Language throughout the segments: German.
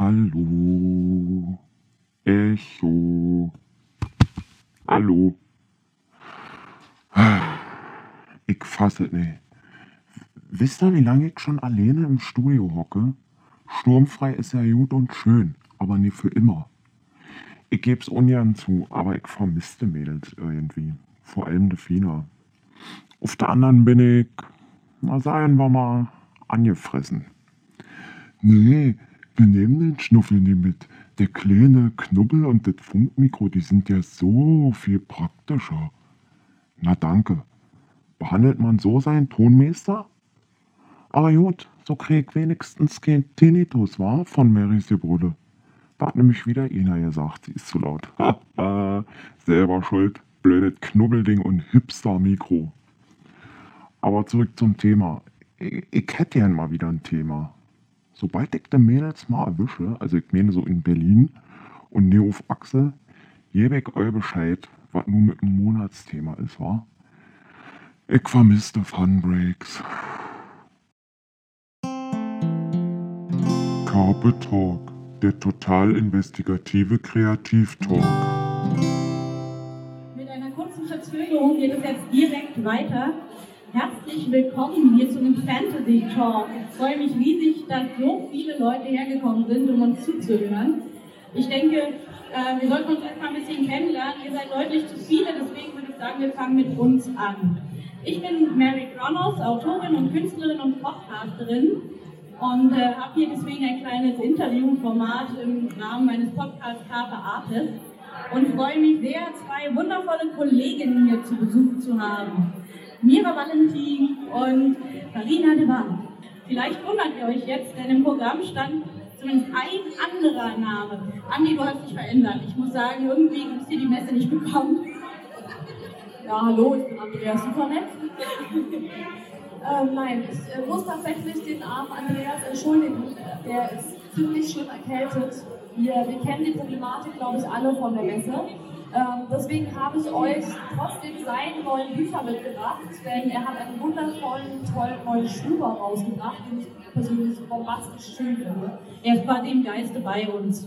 Hallo. Echo. Hallo. Ich fasse es nicht. Wisst ihr, wie lange ich schon alleine im Studio hocke? Sturmfrei ist ja gut und schön, aber nie für immer. Ich geb's ungern zu, aber ich vermisste Mädels irgendwie. Vor allem die Fina. Auf der anderen bin ich, na sagen wir mal, angefressen. Nee, wir nehmen den Schnuffel nie mit. Der kleine Knubbel und das Funkmikro, die sind ja so viel praktischer. Na danke. Behandelt man so seinen Tonmeister? Aber gut, so krieg wenigstens kein Tinnitus, war von Marys. Da hat nämlich wieder einer gesagt, sie ist zu laut. Selber schuld, blödes Knubbelding und Hipster-Mikro. Aber zurück zum Thema. Ich, ich hätte gern mal wieder ein Thema. Sobald ich die Mädels mal erwische, also ich meine so in Berlin und ne auf Achse, gebe ich euch Bescheid, was nun mit dem Monatsthema ist, wa? Ich vermisste Funbreaks. Carpe Talk, der total investigative Kreativtalk. Mit einer kurzen Verzögerung geht es jetzt direkt weiter. Herzlich willkommen hier zu einem Fantasy Talk. Ich freue mich riesig, dass so viele Leute hergekommen sind, um uns zuzuhören. Ich denke, äh, wir sollten uns erstmal ein bisschen kennenlernen. Ihr seid deutlich zu viele, deswegen würde ich sagen, wir fangen mit uns an. Ich bin Mary Kronos, Autorin und Künstlerin und Podcasterin und äh, habe hier deswegen ein kleines Interviewformat im Rahmen meines Podcasts Carpe Artis und freue mich sehr, zwei wundervolle Kolleginnen hier zu Besuch zu haben. Mira Valentin und Karina Devan. Vielleicht wundert ihr euch jetzt, denn im Programm stand zumindest ein anderer Name. Andi, du hast dich verändert. Ich muss sagen, irgendwie gibt es dir die Messe nicht bekommen. Ja, hallo, ich bin Andreas Supernett. ähm, nein, ich äh, muss tatsächlich den armen Andreas entschuldigen. Der ist ziemlich schlimm erkältet. Wir, wir kennen die Problematik, glaube ich, alle von der Messe. Ähm, deswegen habe ich euch trotzdem seine neuen Bücher mitgebracht, denn er hat einen wundervollen, tollen neuen Schuber rausgebracht, den ich persönlich bombastisch schön finde. Er ist quasi im Geiste bei uns.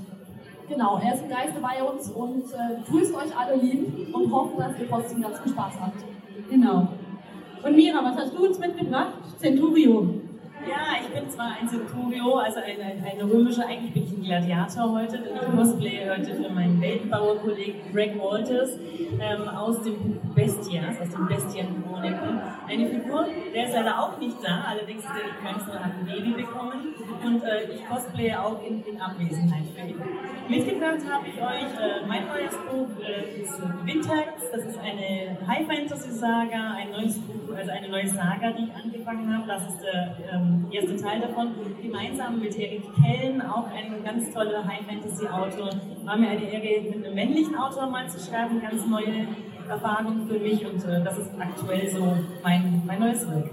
Genau, er ist im Geiste bei uns und äh, grüßt euch alle lieb und hoffe, dass ihr trotzdem ganz viel Spaß habt. Genau. Und Mira, was hast du uns mitgebracht? Centurio. Ja, ich bin zwar ein Centurio, also eine, eine römische, eigentlich bin ich ein Gladiator heute, denn ich cosplaye heute für meinen Weltenbauer-Kollegen Greg Walters ähm, aus dem Bestias, aus den Bestienchroniken. Eine Figur, der ist leider auch nicht da, allerdings ist er nicht Künstler, hat ein Baby bekommen und äh, ich cosplaye auch in, in Abwesenheit für ihn. Mitgebracht habe ich euch äh, mein neues Buch, äh, ist Windherz, das ist eine High-Fantasy-Saga, ein neues Buch, also eine neue Saga, die ich angefangen habe, das ist der ähm, erste Teil davon, gemeinsam mit Erik Kellen, auch ein ganz toller High-Fantasy-Autor. War mir eine Ehre, mit einem männlichen Autor mal zu schreiben, ganz neue Erfahrung für mich und äh, das ist aktuell so mein, mein neues Werk.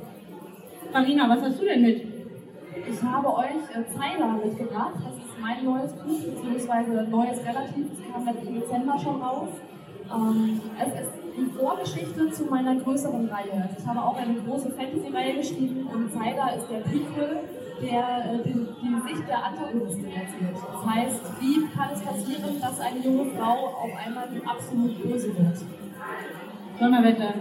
Marina, was hast du denn mit? Ich habe euch äh, Zeiler mitgebracht. Das ist mein neues Buch, beziehungsweise neues relativ. Es kam letzten Dezember schon raus. Ähm, es ist die Vorgeschichte zu meiner größeren Reihe. Also ich habe auch eine große Fantasy-Reihe geschrieben und Zeiler ist der Prequel, der äh, die, die Sicht der Antagonistin erzählt. Das heißt, wie kann es passieren, dass eine junge Frau auf einmal absolut böse wird? Donnerwetter.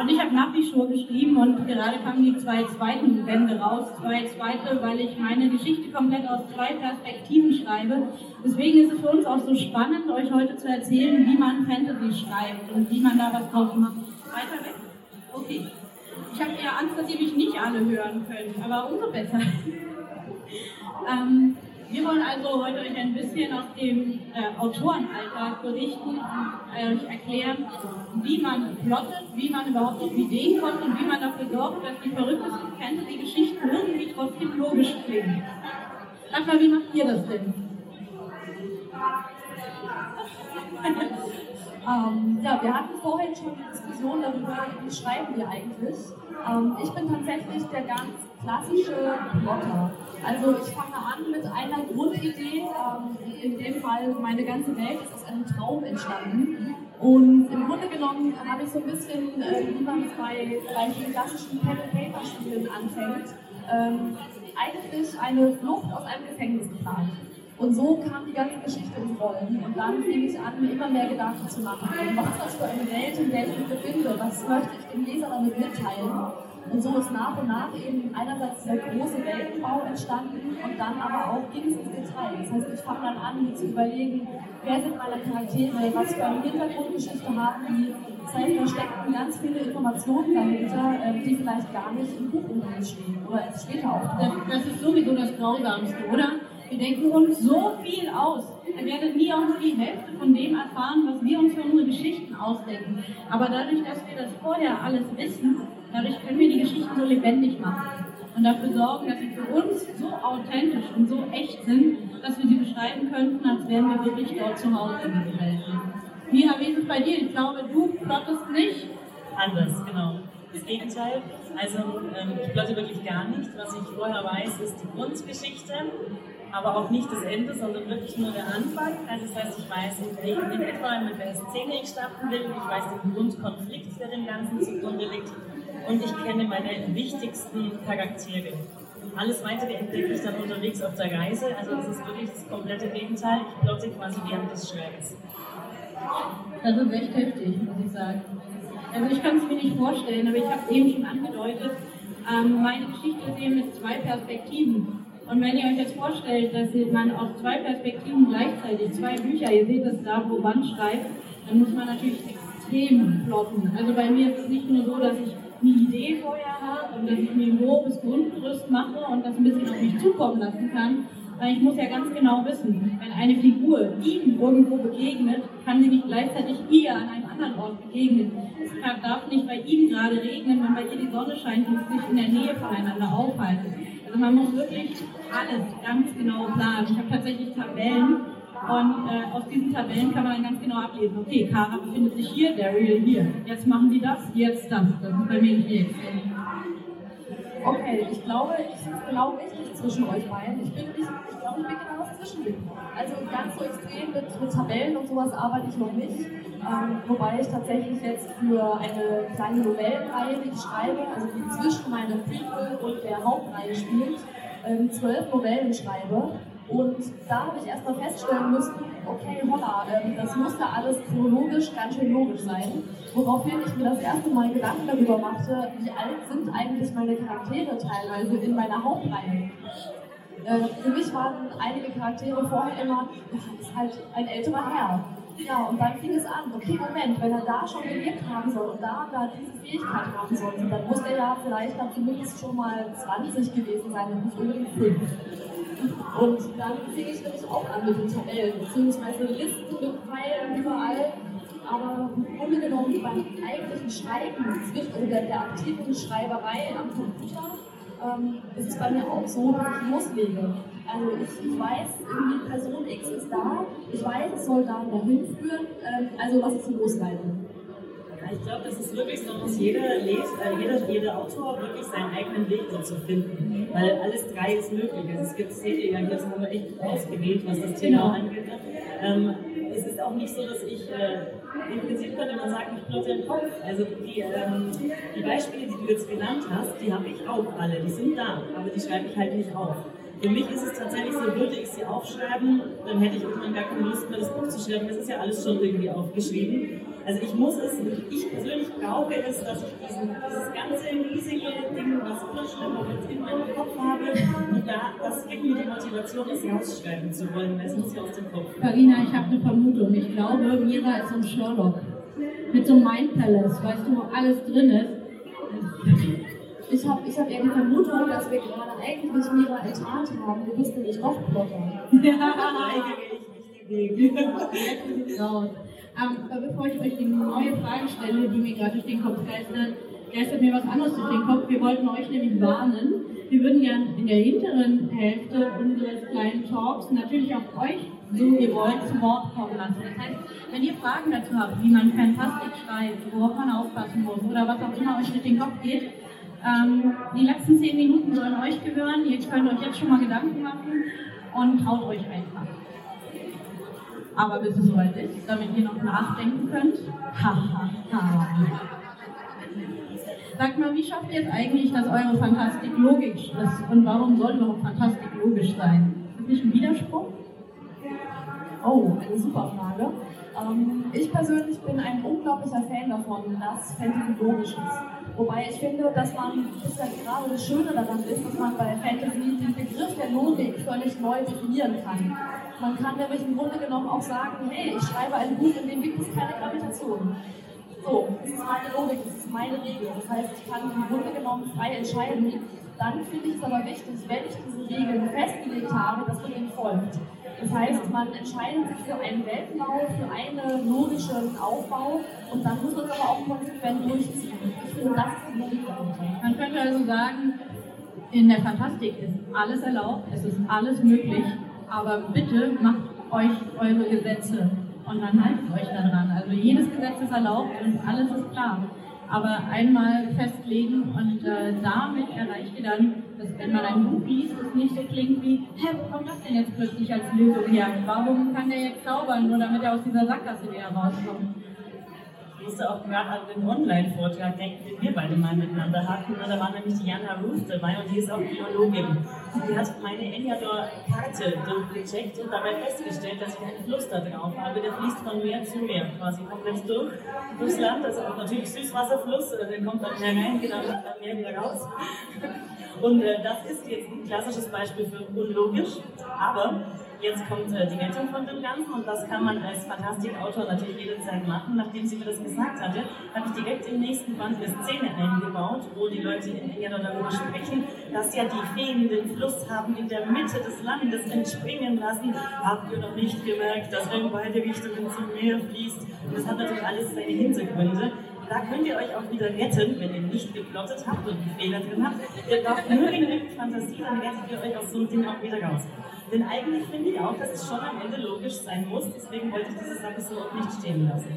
Und ich habe Nachrichtur geschrieben und gerade kamen die zwei zweiten Bände raus. Zwei zweite, weil ich meine Geschichte komplett aus zwei Perspektiven schreibe. Deswegen ist es für uns auch so spannend, euch heute zu erzählen, wie man Fantasy schreibt und wie man da was draus macht. Weiter weg? Okay. Ich habe eher Angst, dass ihr mich nicht alle hören könnt, aber umso besser. ähm, wir wollen also heute euch ein bisschen aus dem äh, Autorenalltag berichten und euch erklären, wie man plottet, wie man überhaupt auf Ideen kommt und wie man dafür sorgt, dass die verrücktesten Fantasy-Geschichten irgendwie trotzdem logisch klingen. Sag wie macht ihr das denn? ähm, ja, wir hatten vorhin schon die Diskussion darüber, wie schreiben wir eigentlich. Ähm, ich bin tatsächlich der ganz klassische Plotter. Also ich fange an mit einer Grundidee. Ähm, in dem Fall, meine ganze Welt ist aus einem Traum entstanden. Und im Grunde genommen habe ich so ein bisschen, äh, wie man es bei den klassischen Pen-and-Paper-Spielen anfängt, ähm, eigentlich eine Flucht aus einem Gefängnis geplant. Und so kam die ganze Geschichte ins Rollen. Und dann fing ich an, mir immer mehr Gedanken zu machen. Was ist das für eine Welt, in der ich mich befinde? Was möchte ich dem Leser damit mitteilen? Und so ist nach und nach eben einerseits dieser große Weltenbau entstanden und dann aber auch ging es ins Detail. Das heißt, ich fange dann an, mir zu überlegen, wer sind meine Charaktere, was für eine Hintergrundgeschichte haben die. Das heißt, da stecken ganz viele Informationen dahinter, ähm, die vielleicht gar nicht im Buchumfang stehen oder erst später auftauchen. Das, das ist sowieso das Grausamste, oder? Wir denken uns so viel aus. Ihr werdet nie auch nur die Hälfte von dem erfahren, was wir uns für unsere Geschichten ausdenken. Aber dadurch, dass wir das vorher alles wissen, dadurch können wir die Geschichten so lebendig machen und dafür sorgen, dass sie für uns so authentisch und so echt sind, dass wir sie beschreiben könnten, als wären wir wirklich dort zu Hause in dieser Welt. Wie ist bei dir? Ich glaube, du plottest nicht. Anders, genau. Das Gegenteil. Also ähm, ich plotte wirklich gar nicht. Was ich vorher weiß, ist die Grundgeschichte aber auch nicht das Ende, sondern wirklich nur der Anfang. Also das heißt, ich weiß in etwa, mit welcher Szene ich starten will, ich weiß den Grundkonflikt, der dem Ganzen zugrunde liegt und ich kenne meine wichtigsten Charaktere. Alles weitere entdecke ich dann unterwegs auf der Reise, also das ist wirklich das komplette Gegenteil. Ich plotte quasi während des Schreibens. Das ist echt heftig, muss ich sagen. Also ich kann es mir nicht vorstellen, aber ich habe es eben schon angedeutet, ähm, meine Geschichte ist eben mit zwei Perspektiven. Und wenn ihr euch jetzt vorstellt, dass man auf zwei Perspektiven gleichzeitig zwei Bücher, ihr seht es da, wo Band schreibt, dann muss man natürlich extrem plotten. Also bei mir ist es nicht nur so, dass ich eine Idee vorher habe und dass ich mir ein grobes Grundgerüst mache und das ein bisschen auf mich zukommen lassen kann, weil ich muss ja ganz genau wissen, wenn eine Figur ihm irgendwo begegnet, kann sie nicht gleichzeitig ihr an einem anderen Ort begegnen. Es darf nicht bei ihm gerade regnen, wenn bei ihr die Sonne scheint und sich in der Nähe voneinander aufhalten. Also man muss wirklich alles ganz genau planen. Ich habe tatsächlich Tabellen und äh, aus diesen Tabellen kann man dann ganz genau ablesen, okay, Kara befindet sich hier, Daryl hier. Jetzt machen sie das, jetzt das. Das ist bei mir nicht jetzt. Okay, ich glaube, ich sitze genau richtig zwischen euch beiden. Ich bin nicht, ich glaube, ich bin genau das Zwischending. Also ganz so extrem mit, mit Tabellen und sowas arbeite ich noch nicht. Ähm, wobei ich tatsächlich jetzt für eine kleine Novellenreihe, die ich schreibe, also die zwischen meinem Prequel und der Hauptreihe spielt, ähm, zwölf Novellen schreibe. Und da habe ich erstmal feststellen müssen, okay, holla, ähm, das muss ja alles chronologisch ganz schön logisch sein. Woraufhin ich mir das erste Mal Gedanken darüber machte, wie alt sind eigentlich meine Charaktere teilweise in meiner Hauptreihe. Äh, für mich waren einige Charaktere vorher immer, ja, ist halt ein älterer Herr. Ja, und dann fing es an, okay, Moment, wenn er da schon gelebt haben soll und da, da diese Fähigkeit haben sollte, dann muss er ja vielleicht dann zumindest schon mal 20 gewesen sein und nicht unbedingt 5. Und dann fing ich nämlich auch an mit den Tabellen, beziehungsweise Listen mit Pfeilen überall. Aber im Grunde genommen beim eigentlichen Schreiben, also der, der aktiven Schreiberei am Computer, ähm, ist es bei mir auch so, dass ich loslege. Also ich, ich weiß, irgendwie Person X ist da, ich weiß, es soll da dahin führen, ähm, also lass ich losleiten. Ich glaube, das ist wirklich so, dass jeder Leser, äh, jeder, jeder Autor wirklich seinen eigenen Weg dazu finden. Weil alles drei ist möglich. Also es gibt, seht ihr ja, hier haben wir echt ausgewählt, was das Thema genau. angeht. Ähm, es ist auch nicht so, dass ich, äh, im Prinzip könnte man sagen, ich plotte im Kopf. Also die, ähm, die Beispiele, die du jetzt genannt hast, die habe ich auch alle. Die sind da, aber die schreibe ich halt nicht auf. Für mich ist es tatsächlich so, würde ich sie aufschreiben, dann hätte ich irgendwann gar keine Lust mehr, das Buch zu schreiben. Das ist ja alles schon irgendwie aufgeschrieben. Also ich muss es, ich persönlich brauche es, dass ich diesen, dieses ganze riesige Ding, was immer schlimmer wird, in meinem Kopf habe. Und da, das gibt mir die Motivation, es rausschreiben zu wollen, weil es muss ja aus dem Kopf. Karina, ich habe eine Vermutung. Ich glaube, Mira ist so ein Sherlock. Mit so einem Mind Palace, weißt du, wo alles drin ist. Ich habe ich hab eher die Vermutung, dass wir gerade eigentlich Mira enttarnt haben. Du bist nämlich noch Plotter. Ja, ähm, bevor ich euch die neue Frage stelle, die mir gerade durch den Kopf geistert, geistert mir was anderes durch den Kopf. Wir wollten euch nämlich warnen. Wir würden gerne in der hinteren Hälfte unseres kleinen Talks natürlich auch euch, so ihr wollt, zu Wort kommen lassen. Das heißt, wenn ihr Fragen dazu habt, wie man Fantastik schreibt, worauf man aufpassen muss oder was auch immer euch durch den Kopf geht, ähm, die letzten zehn Minuten sollen euch gehören. Ihr könnt euch jetzt schon mal Gedanken machen und traut euch einfach. Aber bis es soweit ist, damit ihr noch nachdenken könnt, haha, Sagt mal, wie schafft ihr es eigentlich, dass eure Fantastik logisch ist? Und warum soll überhaupt Fantastik logisch sein? Ist das nicht ein Widerspruch? Oh, eine super Frage. Ähm, ich persönlich bin ein unglaublicher Fan davon, dass Fantasy logisch ist. Wobei ich finde, dass man, das ist ja gerade das Schöne daran ist, dass man bei Fantasy den Begriff der Logik völlig neu definieren kann. Man kann nämlich im Grunde genommen auch sagen, hey, ich schreibe ein Buch, in dem gibt es keine Gravitation. So, das ist meine Logik, das ist meine Regel. Das heißt, ich kann im Grunde genommen frei entscheiden. Dann finde ich es aber wichtig, wenn ich diese Regeln festgelegt habe, dass man ihnen folgt. Das heißt, man entscheidet sich für einen Weltbau, für einen logischen Aufbau und dann muss man es aber auch konsequent durchziehen. Ich finde, das ist die Logik. Man könnte also sagen, in der Fantastik ist alles erlaubt, es ist alles möglich, aber bitte macht euch eure Gesetze und dann haltet euch daran. Also jedes Gesetz ist erlaubt und alles ist klar. Aber einmal festlegen und äh, damit erreicht ihr dann, dass wenn man ein Buch liest, es nicht so klingt wie, hä, wo kommt das denn jetzt plötzlich als Lösung her? Warum kann der jetzt zaubern, nur damit er aus dieser Sackgasse wieder rauskommt? Musste auch gerade an den Online-Vortrag denken, den wir beide mal miteinander hatten. Da war nämlich die Jana Ruth dabei und die ist auch Biologin. Die hat meine Enyador-Karte durchgecheckt und dabei festgestellt, dass ich einen Fluss da drauf habe. Der fließt von Meer zu Meer, quasi komplett durch, durchs Land. Das ist auch natürlich Süßwasserfluss, äh, der kommt dann mehr rein, geht dann Meer wieder raus. Und äh, das ist jetzt ein klassisches Beispiel für unlogisch, aber Jetzt kommt äh, die Rettung von dem Ganzen und das kann man als Fantastikautor natürlich jederzeit machen. Nachdem sie mir das gesagt hatte, habe ich direkt im nächsten Band eine Szene eingebaut, wo die Leute in England darüber sprechen, dass ja die Feen den Fluss haben in der Mitte des Landes entspringen lassen. Habt ihr noch nicht gemerkt, dass er in beide Richtungen zum Meer fließt? Und das hat natürlich alles seine Hintergründe da könnt ihr euch auch wieder retten, wenn ihr nicht geplottet habt und die Fehler drin habt. Ihr braucht nur genügend Fantasie, dann rettet ihr euch aus so einem Ding auch wieder raus. Denn eigentlich finde ich auch, dass es schon am Ende logisch sein muss, deswegen wollte ich diese Sache so auch nicht stehen lassen.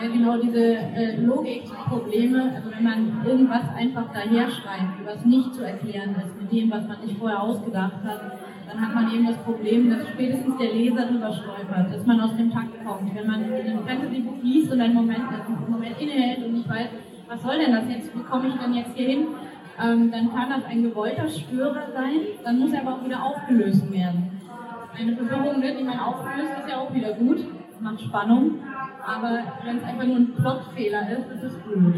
Ja, genau, diese äh, Logikprobleme, also wenn man irgendwas einfach daher schreibt, was nicht zu erklären ist mit dem, was man sich vorher ausgedacht hat, dann hat man eben das Problem, dass spätestens der Leser drüber stolpert, dass man aus dem Takt kommt. Wenn man ein Fantasy-Buch liest und einen Moment, einen Moment innehält und nicht weiß, was soll denn das jetzt, wie komme ich denn jetzt hier hin, ähm, dann kann das ein gewollter Störer sein, dann muss er aber auch wieder aufgelöst werden. Eine Verwirrung, ne, die man auflöst, ist ja auch wieder gut, macht Spannung, aber wenn es einfach nur ein Plotfehler ist, ist es blöd.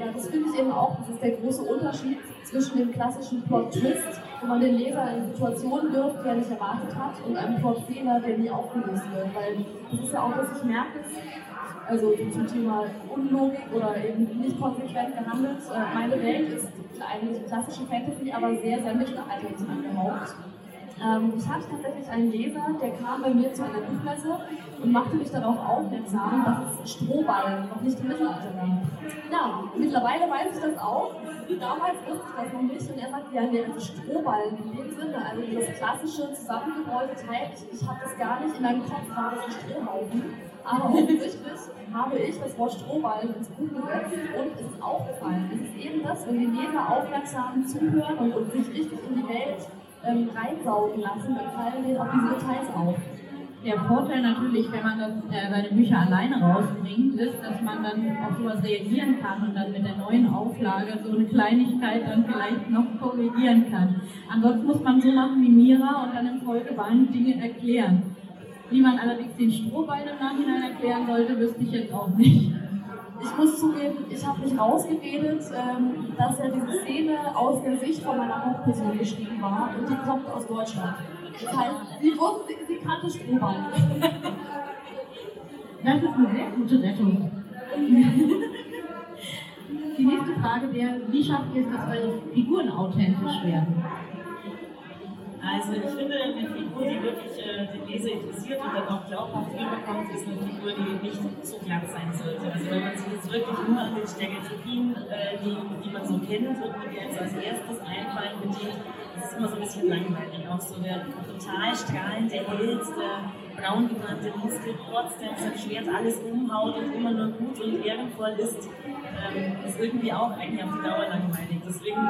Ja, das finde ich eben auch, das ist der große Unterschied zwischen dem klassischen Plot-Twist, wo man den Leser in Situationen wirft, die er nicht erwartet hat, und einem Plotfehler, der nie aufgelöst wird. Weil das ist ja auch, was ich merke, also zum Thema Unlogik oder eben nicht konsequent gehandelt. Äh, meine Welt ist eigentlich klassische Fantasy, aber sehr, sehr mittelalterlich angehaucht. Ähm, ich hatte tatsächlich einen Leser, der kam bei mir zu einer Buchmesse und machte mich darauf aufmerksam, dass es Strohballen noch nicht im Mittelalter gab. Ja, mittlerweile weiß ich das auch. Damals wusste ich das noch nicht und er sagt, ja, nee, also Strohballen in dem also das klassische zusammengerollte Teil, ich, habe das gar nicht in meinem Kopf, war das ein Strohhaufen. Aber offensichtlich habe ich das Wort Strohballen ins Buch gesetzt und es ist aufgefallen. Es ist eben das, wenn die Leser aufmerksam zuhören und, und sich richtig in die Welt ähm, reinsaugen lassen, dann fallen denen auch diese Details auf. Der Vorteil natürlich, wenn man das, äh, seine Bücher alleine rausbringt, ist, dass man dann auf sowas reagieren kann und dann mit der neuen Auflage so eine Kleinigkeit dann vielleicht noch korrigieren kann. Ansonsten muss man so machen wie Mira und dann im Folgeband Dinge erklären. Wie man allerdings den Strohball im Nachhinein erklären sollte, wüsste ich jetzt auch nicht. Ich muss zugeben, ich habe mich rausgeredet, ähm, dass ja diese Szene aus der Sicht von meiner Hauptperson geschrieben war und die kommt aus Deutschland. Das heißt, sie wusste, sie kannte Strohball. Das ist eine sehr gute Rettung. Die nächste Frage wäre, wie schafft ihr es, dass eure Figuren authentisch werden? Also ich finde, eine Figur, die wirklich äh, den Leser interessiert und dann auch glaubhaft rüberkommt, ist eine Figur, die nicht zu glatt sein sollte. Also wenn man sich jetzt wirklich nur an den Stereotypien, äh, die, die man so kennt und die jetzt als erstes einfallen, bedient, das ist immer so ein bisschen langweilig. Auch so der total strahlende Held, der braun gebrannte Muskelprotz, der sein Schwert alles umhaut und immer nur gut und ehrenvoll ist, ähm, ist irgendwie auch eigentlich auf die Dauer langweilig. Deswegen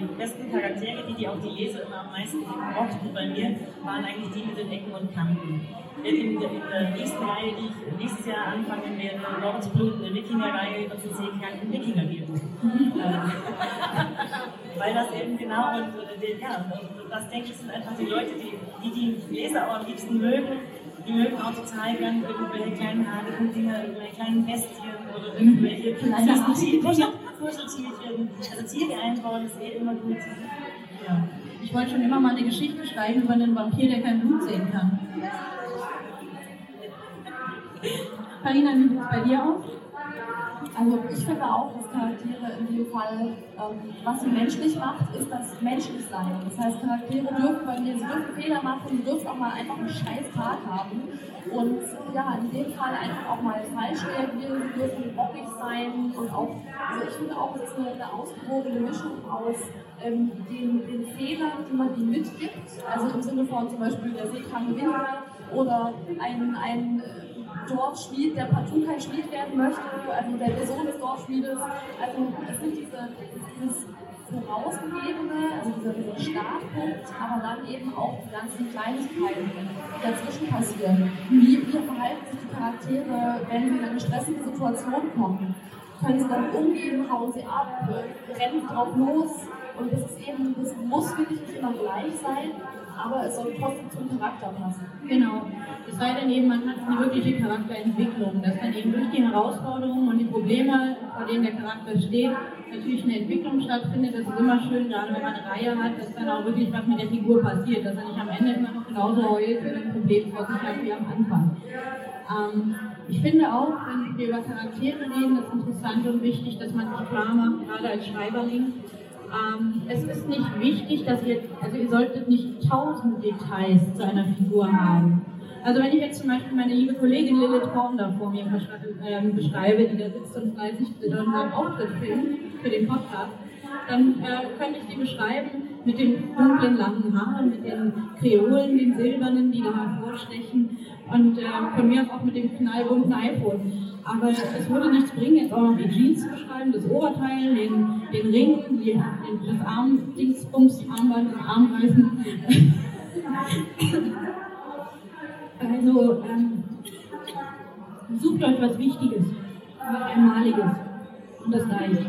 die besten Charaktere, die, die auch die Leser immer am meisten mochten bei mir, waren eigentlich die mit den Ecken und Kanten. In, der, in der nächsten Reihe, die ich nächstes Jahr anfangen werde, Lords Blut, eine Wikinger-Reihe über zu seekranken Wikinger geben. Ähm, weil das eben genau, und, äh, ja, das denke ich sind einfach die Leute, die die, die Leser auch am liebsten mögen, total gern irgendwelche kleinen haarigen Dinger, irgendwelche kleinen Bestien oder irgendwelche kleinen Kuscheltierchen. Also Tiere einbauen ist eh immer gut. Ja. Ich wollte schon immer mal eine Geschichte schreiben über einen Vampir, der kein Blut sehen kann. Karina, wie sieht es bei dir aus? Also ich finde auch, dass Charaktere in dem Fall, ähm, was sie menschlich macht, ist das Menschlichsein. Das heißt, Charaktere dürfen bei mir, sie dürfen Fehler machen, sie dürfen auch mal einfach einen scheiß Tag haben. Und ja, in dem Fall einfach auch mal falsch reagieren, sie dürfen bockig sein und auch, also ich finde auch, es ist eine, eine ausgewogene Mischung aus ähm, den, den Fehlern, die man ihnen mitgibt, also im Sinne von zum Beispiel der seekranke Winter oder ein, ein Dorfschmied, der partout kein Schmied werden möchte, also der, Sohn des Dorfschmiedes. Also es sind diese, dieses vorausgegebene, also dieser, dieser Startpunkt, aber dann eben auch die ganzen Kleinigkeiten, die dazwischen passieren. Wie, wie verhalten sich die Charaktere, wenn sie in eine stressige Situation kommen? Können sie dann umgehen, hauen sie ab, rennen sie drauf los? Und das ist eben, das muss wirklich nicht immer gleich sein, aber es soll trotzdem zum Charakter passen. Genau. Es sei denn eben, man hat eine wirkliche Charakterentwicklung, dass dann eben durch die Herausforderungen und die Probleme, vor denen der Charakter steht, natürlich eine Entwicklung stattfindet. Das ist immer schön, gerade wenn man eine Reihe hat, dass dann auch wirklich was mit der Figur passiert, dass er nicht am Ende immer noch genauso heult, er ein Problem vor sich hat wie am Anfang. Ähm, ich finde auch, wenn wir über Charaktere reden, ist interessant und wichtig, dass man sich klar macht, gerade als Schreiberling, ähm, es ist nicht wichtig, dass ihr, also ihr solltet nicht tausend Details zu einer Figur haben. Also wenn ich jetzt zum Beispiel meine liebe Kollegin Lilith Horn da vor mir ähm, beschreibe, die da sitzt und fleißig unseren Auftritt filmt für den Podcast, dann äh, könnte ich die beschreiben mit den dunklen langen Haaren, mit den Kreolen, den silbernen, die da hervorstechen und äh, von mir aus auch mit dem knallbunten iPhone. Aber es würde nichts bringen, jetzt auch noch die Jeans zu beschreiben, das Oberteil, den, den Ring, die, das Arm, Dingsbums, Armband, das Armreifen. also ähm, sucht euch was Wichtiges, was Einmaliges und das reicht.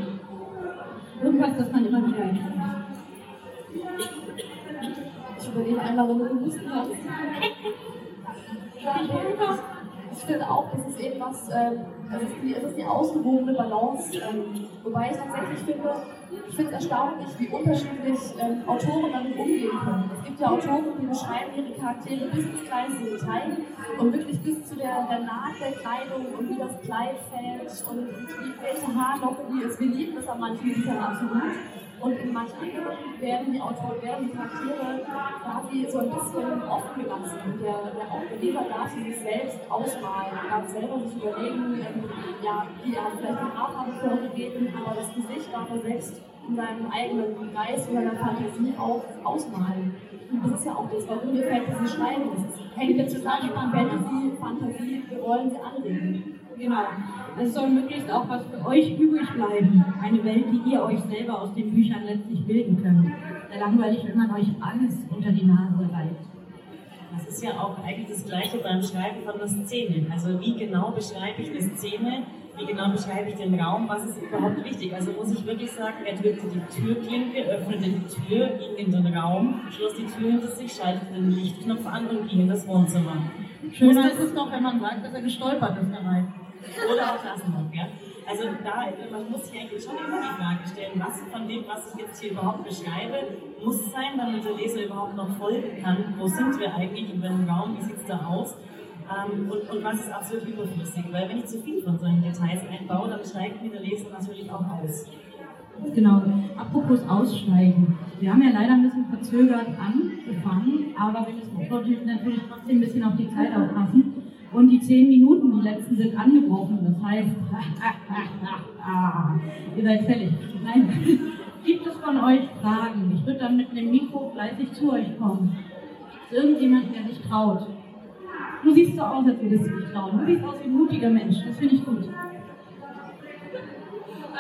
Irgendwas, das man immer wieder erkennt. Ich überlege einmal, wenn du gewusst hast. Ich finde auch, das ist eben was, ähm, es, ist die, es ist die ausgewogene Balance. Ähm, wobei ich tatsächlich finde, ich finde es erstaunlich, wie unterschiedlich ähm, Autoren damit umgehen können. Es gibt ja Autoren, die beschreiben ihre Charaktere bis ins kleinste Detail und wirklich bis zu der, der Naht der Kleidung und wie das Kleid fällt und wie, welche Haarlocke die ist. Wir lieben das an manchen Büchern absolut. Und in manchen werden die Autoren, werden die Charaktere quasi so ein bisschen offen gelassen. Und der, der, der Leser darf sich selbst ausmalen, darf selber sich überlegen, ähm, ja, wie er hat vielleicht die Haarfarbe vorgegeben, aber das Gesicht darf er selbst in seinem eigenen Geist oder der Fantasie auch ausmalen. Und das ist ja auch das, warum wir Fantasy schreiben. Das hängt ja zusammen mit Fantasy, Fantasie, wir wollen sie anregen. Genau. Es soll möglichst auch was für euch übrig bleiben. Eine Welt, die ihr euch selber aus den Büchern letztlich bilden könnt. Sehr langweilig, wenn man euch alles unter die Nase reibt. Das ist ja auch eigentlich das Gleiche beim Schreiben von einer Szene. Also wie genau beschreibe ich eine Szene, wie genau beschreibe ich den Raum, was ist überhaupt wichtig. Also muss ich wirklich sagen, er drückte die Türklinke, öffnete die Tür, ging in den Raum, schloss die Tür hinter sich, schaltete den Lichtknopf an und ging in das Wohnzimmer. Schöner ist es noch, wenn man sagt, dass er gestolpert ist dabei. Oder auch lassen noch, ja. Also da, man muss sich eigentlich schon immer die Frage stellen, was von dem, was ich jetzt hier überhaupt beschreibe, muss sein, damit der Leser überhaupt noch folgen kann. Wo sind wir eigentlich in welchem Raum, wie sieht es da aus? Ähm, und, und, was ist absolut überflüssig? Weil wenn ich zu viel von solchen Details einbaue, dann steigt mir der Leser natürlich auch aus. Genau. Apropos Aussteigen. Wir haben ja leider ein bisschen verzögert angefangen, aber wir müssen natürlich trotzdem ein bisschen auf die Zeit aufpassen. Und die zehn Minuten, die letzten, sind angebrochen. Das heißt, ihr seid fällig. Nein. Gibt es von euch Fragen? Ich würde dann mit einem Mikro fleißig zu euch kommen. Ist irgendjemand, der sich traut? Du siehst so aus, als würdest du dich trauen. Du siehst aus wie ein mutiger Mensch. Das finde ich gut.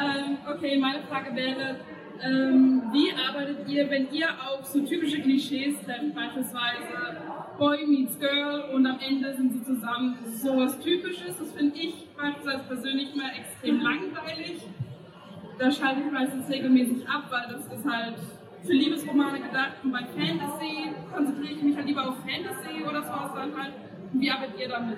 Ähm, okay, meine Frage wäre, ähm, wie arbeitet ihr, wenn ihr auf so typische Klischees trefft, beispielsweise Boy meets Girl und am Ende sind sie zusammen? Das ist sowas Typisches, das finde ich beispielsweise persönlich mal extrem langweilig. da schalte ich meistens regelmäßig ab, weil das ist halt für Liebesromane gedacht und bei Fantasy konzentriere ich mich halt lieber auf Fantasy oder sowas dann halt. Wie arbeitet ihr damit?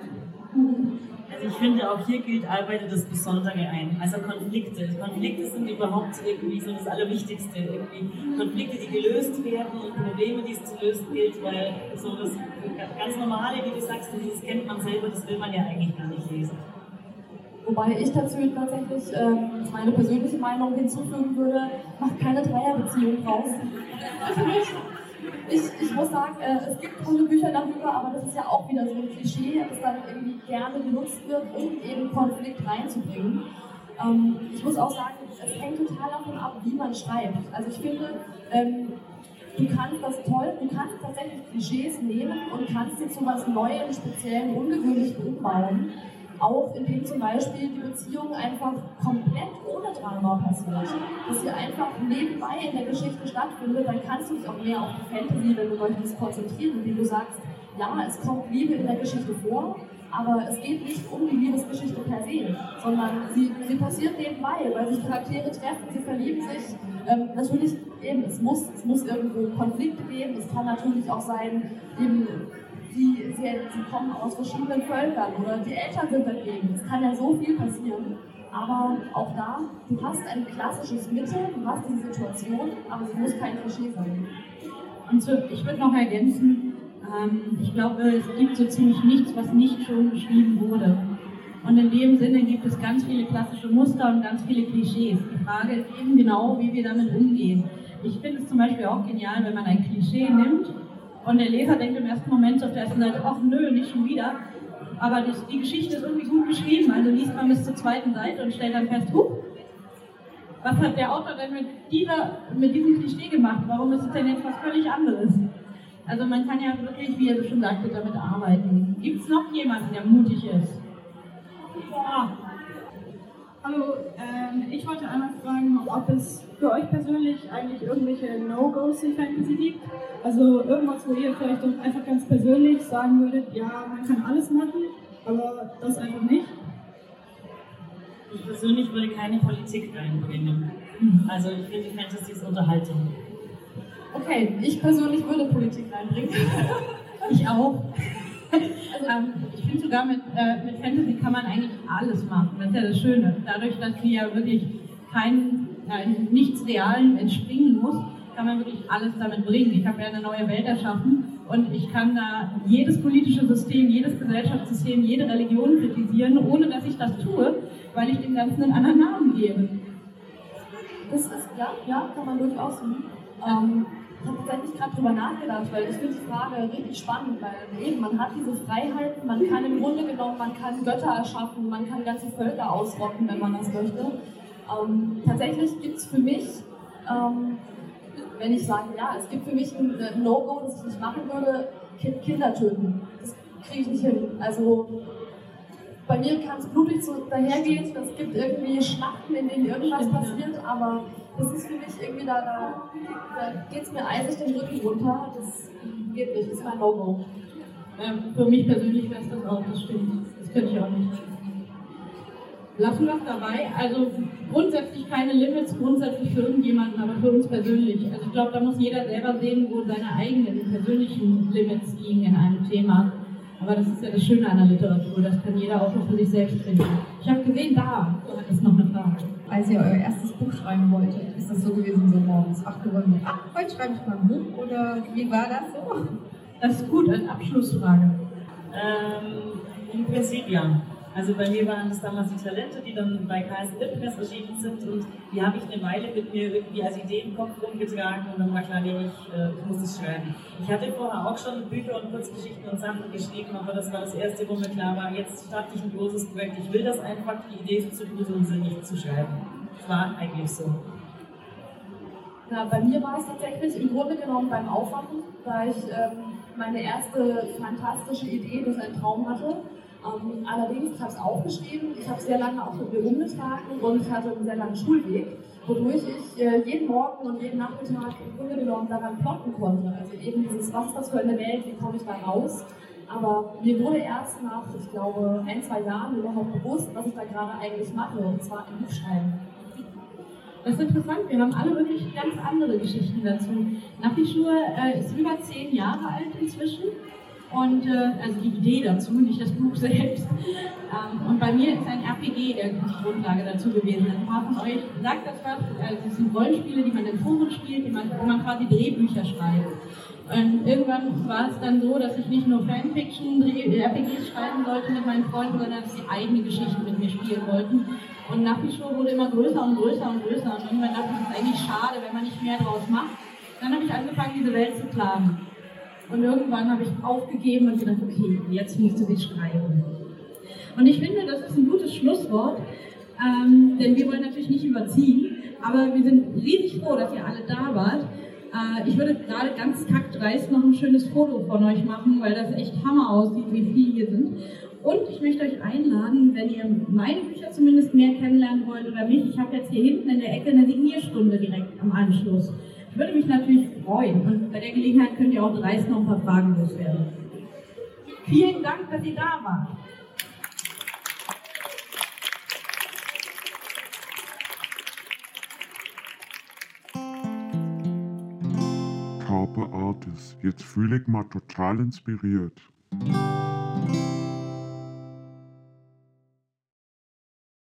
Also ich finde, auch hier gilt, arbeitet das Besondere ein. Also Konflikte. Konflikte sind überhaupt irgendwie so das Allerwichtigste. Irgendwie Konflikte, die gelöst werden und Probleme, die es zu lösen gilt, weil so das ganz Normale, wie du sagst, das kennt man selber, das will man ja eigentlich gar nicht lesen. Wobei ich dazu tatsächlich ähm, meine persönliche Meinung hinzufügen würde, macht keine Dreierbeziehung raus. Ich, ich muss sagen, äh, es gibt coole Bücher darüber, aber das ist ja auch wieder so ein Klischee, das dann irgendwie gerne genutzt wird, um eben Konflikt reinzubringen. Ähm, ich muss auch sagen, es hängt total davon ab, wie man schreibt. Also ich finde, ähm, du kannst das toll, du kannst tatsächlich Klischees nehmen und kannst sie zu was Neuem, Speziellen, Ungewöhnlichem umbauen auch indem zum Beispiel die Beziehung einfach komplett ohne Drama passiert. Dass sie einfach nebenbei in der Geschichte stattfindet, dann kannst du dich auch mehr auf die Fantasy, wenn du möchtest, konzentrieren, indem du sagst, ja, es kommt Liebe in der Geschichte vor, aber es geht nicht um die Liebesgeschichte per se, sondern sie, sie passiert nebenbei, weil sich Charaktere treffen, sie verlieben sich. Ähm, natürlich eben, es muss, es muss irgendwo Konflikte geben, es kann natürlich auch sein, eben die, sie, kommen aus verschiedenen Völkern oder die Eltern sind dagegen. Es kann ja so viel passieren. Aber auch da, du hast ein klassisches Mittel, du hast diese Situation, aber sie muss kein Klischee sein. Und so, ich würde noch ergänzen, ähm, ich glaube, es gibt so ziemlich nichts, was nicht schon geschrieben wurde. Und in dem Sinne gibt es ganz viele klassische Muster und ganz viele Klischees. Die Frage ist eben genau, wie wir damit umgehen. Ich finde es zum Beispiel auch genial, wenn man ein Klischee nimmt und der Leser denkt im ersten Moment auf der ersten Seite, ach nö, nicht schon wieder. Aber die, die Geschichte ist irgendwie gut geschrieben, also liest man bis zur zweiten Seite und stellt dann fest, huch, was hat der Autor denn mit, dieser, mit diesem Klischee gemacht? Warum ist es denn jetzt was völlig anderes? Also man kann ja wirklich, wie er schon sagte, damit arbeiten. Gibt es noch jemanden, der mutig ist? Ja. Hallo, ähm, ich wollte einmal fragen, ob es für euch persönlich eigentlich irgendwelche No-Gos in Fantasy gibt. Also irgendwas, wo ihr vielleicht doch einfach ganz persönlich sagen würdet, ja, man kann alles machen, aber das einfach nicht. Ich persönlich würde keine Politik reinbringen. Also ich finde Fantasy ist Unterhaltung. Okay, ich persönlich würde Politik reinbringen. ich auch. Ähm, ich finde sogar mit, äh, mit Fantasy kann man eigentlich alles machen. Das ist ja das Schöne. Dadurch, dass sie ja wirklich kein, äh, nichts Realen entspringen muss, kann man wirklich alles damit bringen. Ich habe ja eine neue Welt erschaffen und ich kann da jedes politische System, jedes Gesellschaftssystem, jede Religion kritisieren, ohne dass ich das tue, weil ich dem Ganzen einen anderen Namen gebe. Das ist, ja, ja, kann man durchaus. Ähm, ich habe tatsächlich gerade drüber nachgedacht, weil ich finde die Frage richtig spannend, weil eben man hat diese Freiheiten, man kann im Grunde genommen, man kann Götter erschaffen, man kann ganze Völker ausrotten, wenn man das möchte. Ähm, tatsächlich gibt es für mich, ähm, wenn ich sage, ja, es gibt für mich ein, ein No-Go, das ich nicht machen würde, Kinder töten. Das kriege ich nicht hin. Also bei mir kann es blutig so dahergehen, es gibt irgendwie Schlachten, in denen irgendwas passiert, aber das ist für mich irgendwie, da, da, da geht es mir eisig den Rücken runter. Das geht nicht, das ist mein No-Go. Ähm, für mich persönlich wäre es das auch, das stimmt. Das könnte ich auch nicht. Lassen wir es dabei. Also grundsätzlich keine Limits, grundsätzlich für irgendjemanden, aber für uns persönlich. Also ich glaube, da muss jeder selber sehen, wo seine eigenen persönlichen Limits liegen in einem Thema. Aber das ist ja das Schöne an der Literatur, das kann jeder auch für sich selbst finden. Ich habe gesehen, da ist noch eine Frage. Als ihr euer erstes Buch schreiben wolltet, ist das so gewesen, so morgens wach geworden, ach, heute schreibe ich mal ein Buch oder wie war das so? Das ist gut, als Abschlussfrage. Ähm, Im Prinzip ja. Also bei mir waren das damals die Talente, die dann bei KS Press erschienen sind und die habe ich eine Weile mit mir irgendwie als Idee im Kopf rumgetragen und dann war klar, nee, ich, äh, ich muss es schreiben. Ich hatte vorher auch schon Bücher und Kurzgeschichten und Sachen geschrieben, aber das war das erste, wo mir klar war, jetzt starte ich ein großes Projekt, ich will das einfach, die Idee ist zu gut und sie nicht zu schreiben. Das war eigentlich so. Ja, bei mir war es tatsächlich im Grunde genommen beim Aufwachen, da ich ähm, meine erste fantastische Idee durch einen Traum hatte ähm, allerdings, ich habe es aufgeschrieben, ich habe sehr lange auch mit mir rumgetragen und ich hatte einen sehr langen Schulweg, wodurch ich äh, jeden Morgen und jeden Nachmittag im Grunde genommen daran plotten konnte. Also eben dieses, was ist das für eine Welt, wie komme ich da raus? Aber mir wurde erst nach, ich glaube, ein, zwei Jahren überhaupt bewusst, was ich da gerade eigentlich mache, und zwar ein Buch schreiben. Das ist interessant, wir haben alle wirklich ganz andere Geschichten dazu. Napischur äh, ist über zehn Jahre alt inzwischen. Und äh, also die Idee dazu, nicht das Buch selbst. Ähm, und bei mir ist ein RPG der die Grundlage dazu gewesen. Ein paar von euch sagt das was. Also es sind Rollenspiele, die man in Foren spielt, man, wo man quasi Drehbücher schreibt. Und irgendwann war es dann so, dass ich nicht nur Fanfiction, RPGs schreiben sollte mit meinen Freunden, sondern dass sie eigene Geschichten mit mir spielen wollten. Und nach wie vor wurde immer größer und größer und größer. Und irgendwann dachte ich, es ist eigentlich schade, wenn man nicht mehr draus macht. Dann habe ich angefangen, diese Welt zu planen. Und irgendwann habe ich aufgegeben und gedacht, okay, jetzt musst du sie schreiben. Und ich finde, das ist ein gutes Schlusswort, ähm, denn wir wollen natürlich nicht überziehen, aber wir sind riesig froh, dass ihr alle da wart. Äh, ich würde gerade ganz kackdreist noch ein schönes Foto von euch machen, weil das echt Hammer aussieht, wie viele hier sind. Und ich möchte euch einladen, wenn ihr meine Bücher zumindest mehr kennenlernen wollt oder mich, ich habe jetzt hier hinten in der Ecke eine Signierstunde direkt am Anschluss. Ich würde mich natürlich freuen und bei der Gelegenheit könnt ihr auch dreist noch ein paar Fragen loswerden. Vielen Dank, dass ihr da wart. Carpe Artis. Jetzt fühle ich mal total inspiriert.